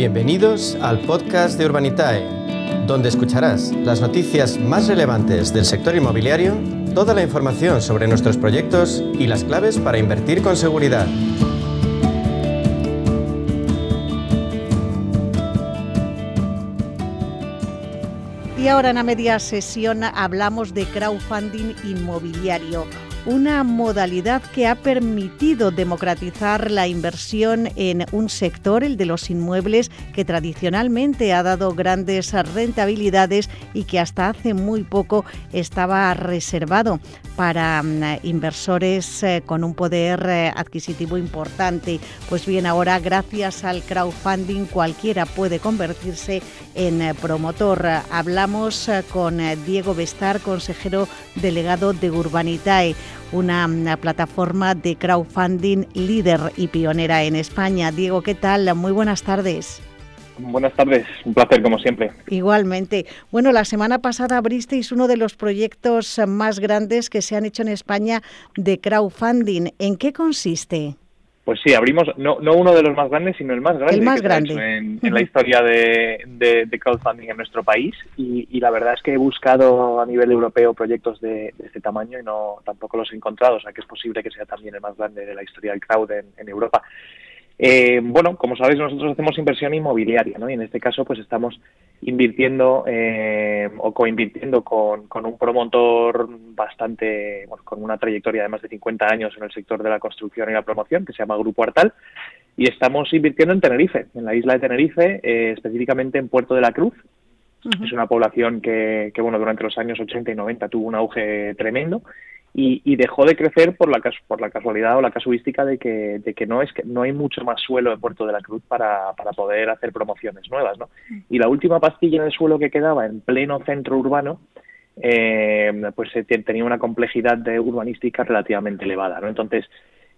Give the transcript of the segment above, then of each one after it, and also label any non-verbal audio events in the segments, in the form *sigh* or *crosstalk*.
Bienvenidos al podcast de Urbanitae, donde escucharás las noticias más relevantes del sector inmobiliario, toda la información sobre nuestros proyectos y las claves para invertir con seguridad. Y ahora en la media sesión hablamos de crowdfunding inmobiliario una modalidad que ha permitido democratizar la inversión en un sector, el de los inmuebles, que tradicionalmente ha dado grandes rentabilidades y que hasta hace muy poco estaba reservado para mm, inversores eh, con un poder eh, adquisitivo importante. Pues bien, ahora gracias al crowdfunding cualquiera puede convertirse en eh, promotor. Hablamos con Diego Bestar, consejero delegado de Urbanitae una, plataforma de crowdfunding líder y pionera en España. Diego, ¿qué tal? Muy buenas tardes. Buenas tardes, un placer como siempre. Igualmente. Bueno, la semana pasada abristeis uno de los proyectos más grandes que se han hecho en España de crowdfunding. ¿En qué consiste? Pues sí, abrimos no, no uno de los más grandes, sino el más grande, el más grande. En, la historia de, de, crowdfunding en nuestro país. Y, la verdad es que he buscado a nivel europeo proyectos de, este tamaño y no tampoco los he encontrado. O sea que es posible que sea también el más grande de la historia del crowd en Europa. Eh, bueno, como sabéis, nosotros hacemos inversión inmobiliaria, ¿no? Y en este caso, pues estamos invirtiendo eh, o coinvirtiendo con, con un promotor bastante, bueno, con una trayectoria de más de 50 años en el sector de la construcción y la promoción, que se llama Grupo Artal, y estamos invirtiendo en Tenerife, en la isla de Tenerife, eh, específicamente en Puerto de la Cruz. Es una población que, que, bueno, durante los años 80 y 90 tuvo un auge tremendo y, dejó de crecer por la, por la casualidad o la casuística de que, de que no es que no hay mucho más suelo en Puerto de la Cruz para, para poder hacer promociones nuevas, ¿no? Y la última pastilla de suelo que quedaba en pleno centro urbano, eh, pues tenía una complejidad de urbanística relativamente elevada, ¿no? Entonces,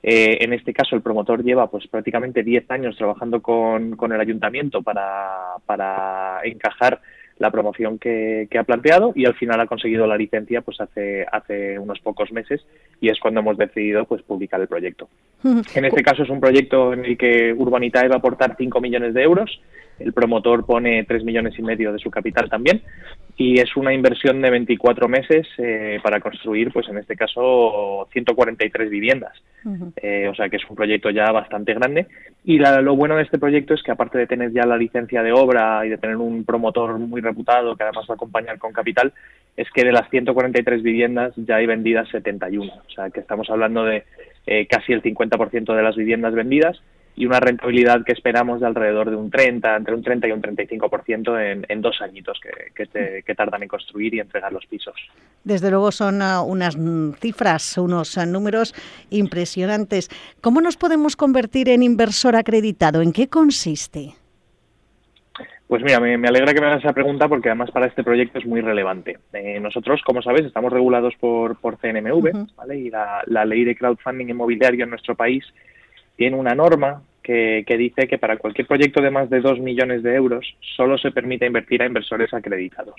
eh, en este caso, el promotor lleva pues prácticamente 10 años trabajando con, con el ayuntamiento para, para encajar la promoción que, ha planteado y al final ha conseguido la licencia pues hace hace unos pocos meses y es cuando hemos decidido pues publicar el proyecto. *laughs* En este caso es un proyecto en el que Urbanitae va a aportar 5 millones de euros, el promotor pone 3 millones y medio de su capital también y es una inversión de 24 meses eh, para construir, pues en este caso, 143 viviendas. Eh, o sea que es un proyecto ya bastante grande. Y lo bueno de este proyecto es que aparte de tener ya la licencia de obra y de tener un promotor muy reputado que además va a acompañar con capital, es que de las 143 viviendas ya hay vendidas 71. O sea que estamos hablando de eh, casi el 50% de las viviendas vendidas y una rentabilidad que esperamos de alrededor de un 30, entre un 30 y un 35% en, en dos añitos que, que, tardan en construir y entregar los pisos. Desde luego son uh, unas cifras, unos uh, números impresionantes. ¿Cómo nos podemos convertir en inversor acreditado? ¿En qué consiste? Pues mira, me, alegra que me hagas esa pregunta porque además para este proyecto es muy relevante. Eh, nosotros, como sabes, estamos regulados por, por CNMV ¿vale? y la, la ley de crowdfunding inmobiliario en nuestro país tiene una norma que, dice que para cualquier proyecto de más de 2 millones de euros solo se permite invertir a inversores acreditados.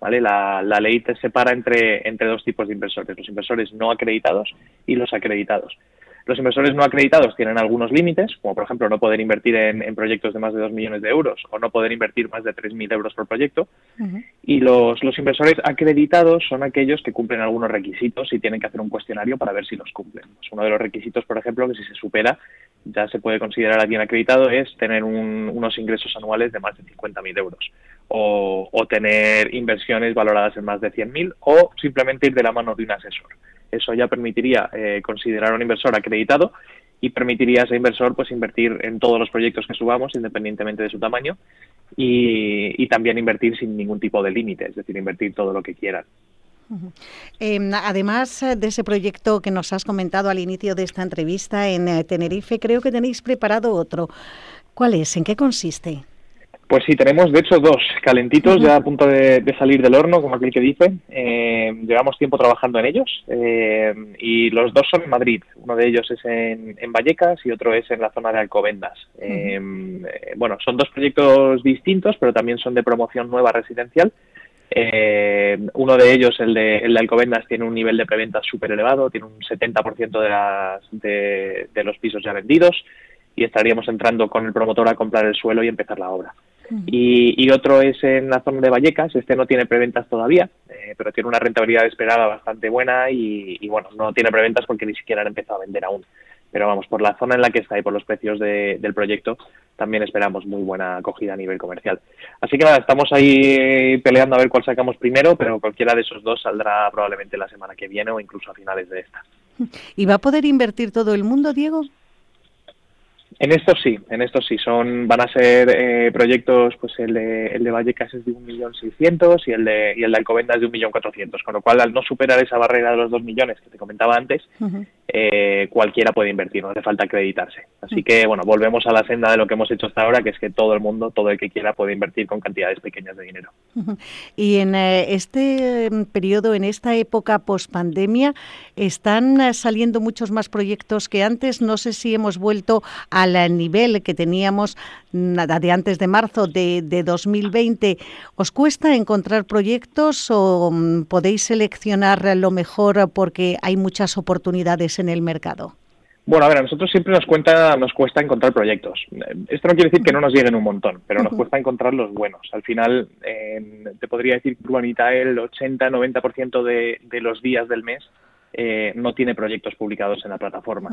¿vale? La, la, ley te separa entre, entre dos tipos de inversores, los inversores no acreditados y los acreditados. Los inversores no acreditados tienen algunos límites, como por ejemplo no poder invertir en, proyectos de más de 2 millones de euros o no poder invertir más de 3.000 euros por proyecto. Y los, los inversores acreditados son aquellos que cumplen algunos requisitos y tienen que hacer un cuestionario para ver si los cumplen. Pues uno de los requisitos, por ejemplo, que si se supera ya se puede considerar a alguien acreditado es tener unos ingresos anuales de más de 50.000 euros o, o tener inversiones valoradas en más de 100.000 o simplemente ir de la mano de un asesor. Eso ya permitiría eh, considerar a un inversor acreditado y permitiría a ese inversor pues invertir en todos los proyectos que subamos independientemente de su tamaño y, también invertir sin ningún tipo de límite, es decir, invertir todo lo que quieran. Em, además de ese proyecto que nos has comentado al inicio de esta entrevista en eh, Tenerife, creo que tenéis preparado otro. ¿Cuál es? ¿En qué consiste? Pues sí, tenemos de hecho dos calentitos ya a punto de, salir del horno, como aquel que dice. Eh, llevamos tiempo trabajando en ellos eh, y los dos son en Madrid. Uno de ellos es en, Vallecas y otro es en la zona de Alcobendas. Eh, bueno, son dos proyectos distintos, pero también son de promoción nueva residencial. uno de ellos, el de, el de Alcobendas, tiene un nivel de preventa súper elevado, tiene un 70% de, las, de los pisos ya vendidos y estaríamos entrando con el promotor a comprar el suelo y empezar la obra. Y, otro es en la zona de Vallecas, este no tiene preventas todavía, eh, pero tiene una rentabilidad esperada bastante buena y, bueno, no tiene preventas porque ni siquiera han empezado a vender aún. Pero vamos, por la zona en la que está y por los precios del proyecto, también esperamos muy buena acogida a nivel comercial. Así que nada, estamos ahí peleando a ver cuál sacamos primero, pero cualquiera de esos dos saldrá probablemente la semana que viene o incluso a finales de esta. ¿Y va a poder invertir todo el mundo, Diego? En estos sí, en estos sí, son, van a ser eh, proyectos, pues el de, el de Vallecas es de 1.600.000 y el de, y el de Alcobendas de 1.400.000, con lo cual al no superar esa barrera de los 2 millones que te comentaba antes, eh, cualquiera puede invertir, no hace falta acreditarse. Así que, bueno, volvemos a la senda de lo que hemos hecho hasta ahora, que es que todo el mundo, todo el que quiera puede invertir con cantidades pequeñas de dinero. Y en eh, este em, periodo, en esta época post-pandemia, están saliendo muchos más proyectos que antes. No sé si hemos vuelto al nivel que teníamos nada de antes de marzo de, 2020. ¿Os cuesta encontrar proyectos o mm, podéis seleccionar lo mejor porque hay muchas oportunidades en el mercado? Bueno, a ver, a nosotros siempre nos, cuenta, nos cuesta encontrar proyectos. Esto no quiere decir que no nos lleguen un montón, pero nos cuesta encontrar los buenos. Al final, te podría decir que Urbanita el 80-90% de, de los días del mes eh, no tiene proyectos publicados en la plataforma.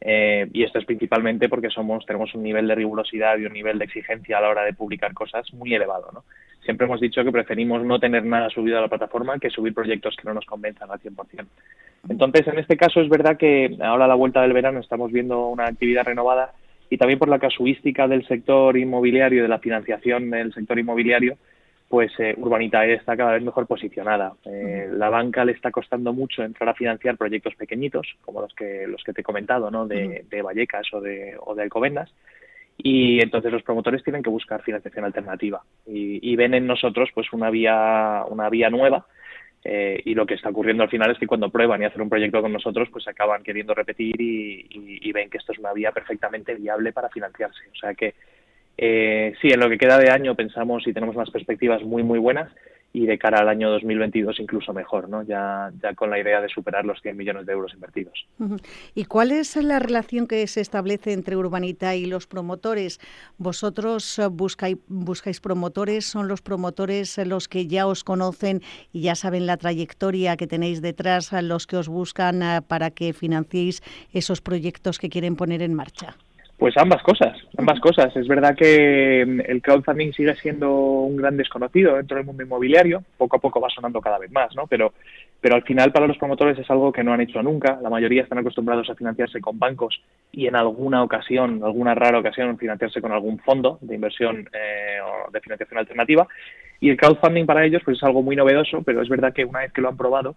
Eh, y esto es principalmente porque somos, tenemos un nivel de rigurosidad y un nivel de exigencia a la hora de publicar cosas muy elevado. ¿no? Siempre hemos dicho que preferimos no tener nada subido a la plataforma que subir proyectos que no nos convenzan al 100%. Entonces, en este caso es verdad que ahora a la vuelta del verano estamos viendo una actividad renovada y también por la casuística del sector inmobiliario, de la financiación del sector inmobiliario, pues eh, Urbanitae está cada vez mejor posicionada. Eh, la banca le está costando mucho entrar a financiar proyectos pequeñitos, como los que los que te he comentado, ¿no? De, Vallecas o de, o de Alcobendas. Y entonces los promotores tienen que buscar financiación alternativa y, ven en nosotros pues una vía una vía nueva eh, y lo que está ocurriendo al final es que cuando prueban y hacen un proyecto con nosotros, pues acaban queriendo repetir y, y, ven que esto es una vía perfectamente viable para financiarse. O sea que eh, sí, en lo que queda de año pensamos y tenemos unas perspectivas muy, muy buenas y de cara al año 2022 incluso mejor, ¿no? Ya, ya con la idea de superar los 100 millones de euros invertidos. ¿Y cuál es la relación que se establece entre Urbanita y los promotores? ¿Vosotros buscáis, buscáis promotores? ¿Son los promotores los que ya os conocen y ya saben la trayectoria que tenéis detrás, los que os buscan eh, para que financiéis esos proyectos que quieren poner en marcha? Pues ambas cosas, ambas cosas. Es verdad que mm, el crowdfunding sigue siendo un gran desconocido dentro del mundo inmobiliario, poco a poco va sonando cada vez más, ¿no? Pero, pero al final para los promotores es algo que no han hecho nunca. La mayoría están acostumbrados a financiarse con bancos y en alguna ocasión, alguna rara ocasión, financiarse con algún fondo de inversión eh, o de financiación alternativa. Y el crowdfunding para ellos pues es algo muy novedoso, pero es verdad que una vez que lo han probado,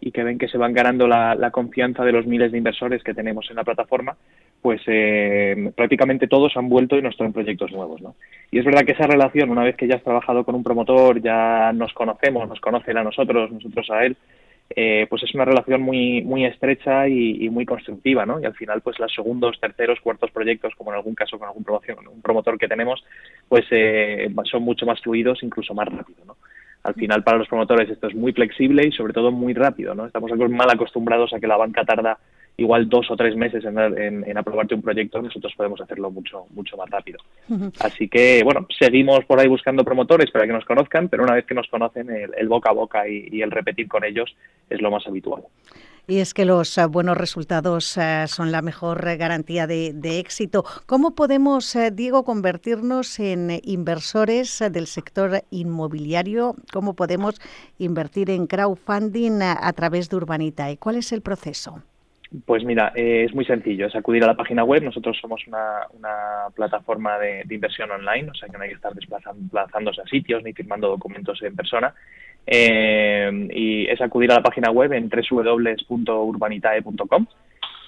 y que ven que se van ganando la, confianza de los miles de inversores que tenemos en la plataforma, pues eh, prácticamente todos han vuelto y nos traen proyectos nuevos. ¿no? Y es verdad que esa relación, una vez que ya has trabajado con un promotor, ya nos conocemos, nos conocen a nosotros, nosotros a él, eh, pues es una relación muy muy estrecha y, muy constructiva, ¿no? Y al final, pues los segundos, terceros, cuartos proyectos, como en algún caso con algún promotor que tenemos, pues eh, son mucho más fluidos, incluso más rápido, ¿no? Al final, para los promotores esto es muy flexible y sobre todo muy rápido, ¿no? Estamos mal acostumbrados a que la banca tarda igual dos o tres meses en, aprobarte un proyecto, nosotros podemos hacerlo mucho mucho más rápido. Así que, bueno, seguimos por ahí buscando promotores para que nos conozcan, pero una vez que nos conocen, el, boca a boca y el repetir con ellos es lo más habitual. Y es que los eh, buenos resultados eh, son la mejor eh, garantía de, éxito. ¿Cómo podemos, Diego, convertirnos en inversores del sector inmobiliario? ¿Cómo podemos invertir en crowdfunding a, través de Urbanita? ¿Y cuál es el proceso? Pues mira, es muy sencillo, es acudir a la página web. Nosotros somos una, plataforma de, inversión online, o sea que no hay que estar desplazándose a sitios ni firmando documentos en persona. Es acudir a la página web en www.urbanitae.com.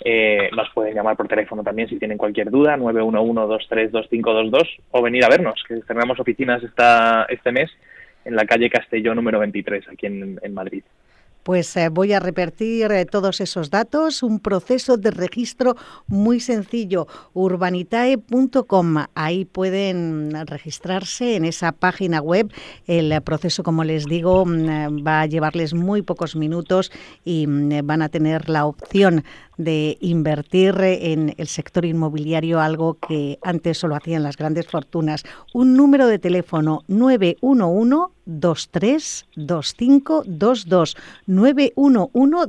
Eh, nos pueden llamar por teléfono también si tienen cualquier duda, 911-232522, o venir a vernos, que tenemos oficinas esta, este mes en la calle Castelló número 23, aquí en Madrid. Pues eh, voy a repetir eh, todos esos datos, un proceso de registro muy sencillo, urbanitae.com. Ahí pueden registrarse en esa página web. El proceso, como les digo, mm, va a llevarles muy pocos minutos y mm, van a tener la opción de invertir en el sector inmobiliario, algo que antes solo hacían las grandes fortunas. Un número de teléfono 911 232522 911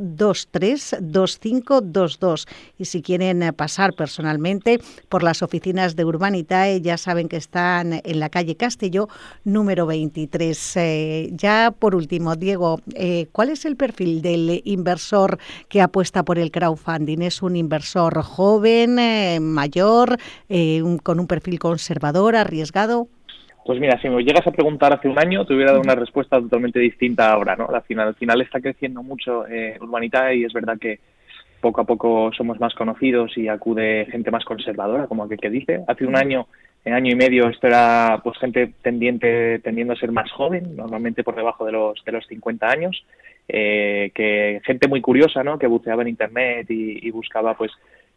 y si quieren eh, pasar personalmente por las oficinas de Urbanitae ya saben que están en la calle Castelló número 23 eh, ya por último Diego eh, ¿cuál es el perfil del inversor que apuesta por el crowdfunding? ¿es un inversor joven mayor con un perfil conservador arriesgado? Pues mira, si me llegas a preguntar hace un año, te hubiera dado una respuesta totalmente distinta ahora, ¿no? Al final, al final está creciendo mucho eh, Urbanita y es verdad que poco a poco somos más conocidos y acude gente más conservadora, como aquel que dice. Hace un año, en año y medio, esto era pues gente tendiente, tendiendo a ser más joven, normalmente por debajo de los, de los 50 años, eh, que gente muy curiosa, ¿no? Que buceaba en Internet y, y buscaba pues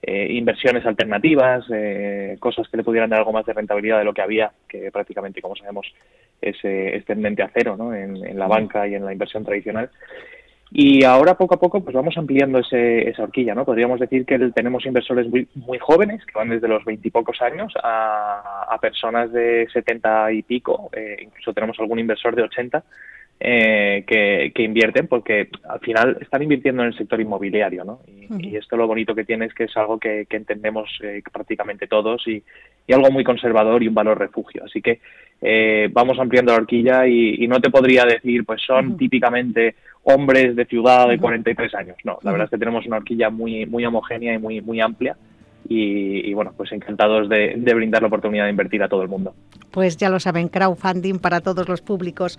eh, inversiones alternativas, eh, cosas que le pudieran dar algo más de rentabilidad de lo que había, que prácticamente, como sabemos, es, eh, tendente a cero ¿no? en, la banca y en la inversión tradicional. Y ahora poco a poco pues vamos ampliando ese, esa horquilla, ¿no? Podríamos decir que tenemos inversores muy, muy jóvenes, que van desde los veintipocos años a, a, personas de setenta y pico, incluso tenemos algún inversor de ochenta, eh, que, invierten porque al final están invirtiendo en el sector inmobiliario, ¿no? Y, esto lo bonito que tiene es que es algo que, entendemos eh, prácticamente todos y, algo muy conservador y un valor refugio. Así que eh, vamos ampliando la horquilla y, no te podría decir, pues son típicamente hombres de ciudad de 43 años. No, la verdad es que tenemos una horquilla muy, muy homogénea y muy, muy amplia. Y, bueno, pues encantados de, de, brindar la oportunidad de invertir a todo el mundo. Pues ya lo saben, crowdfunding para todos los públicos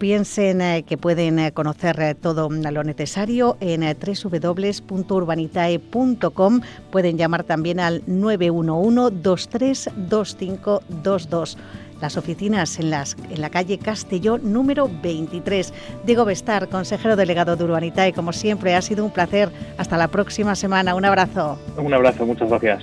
piensen eh, que pueden eh, conocer eh, todo lo necesario en www.urbanitae.com. Pueden llamar también al 911-232522 las oficinas en, las, en la calle Castellón número 23. Diego Bestar, consejero delegado de Urbanitae, como siempre, ha sido un placer. Hasta la próxima semana. Un abrazo. Un abrazo, muchas gracias.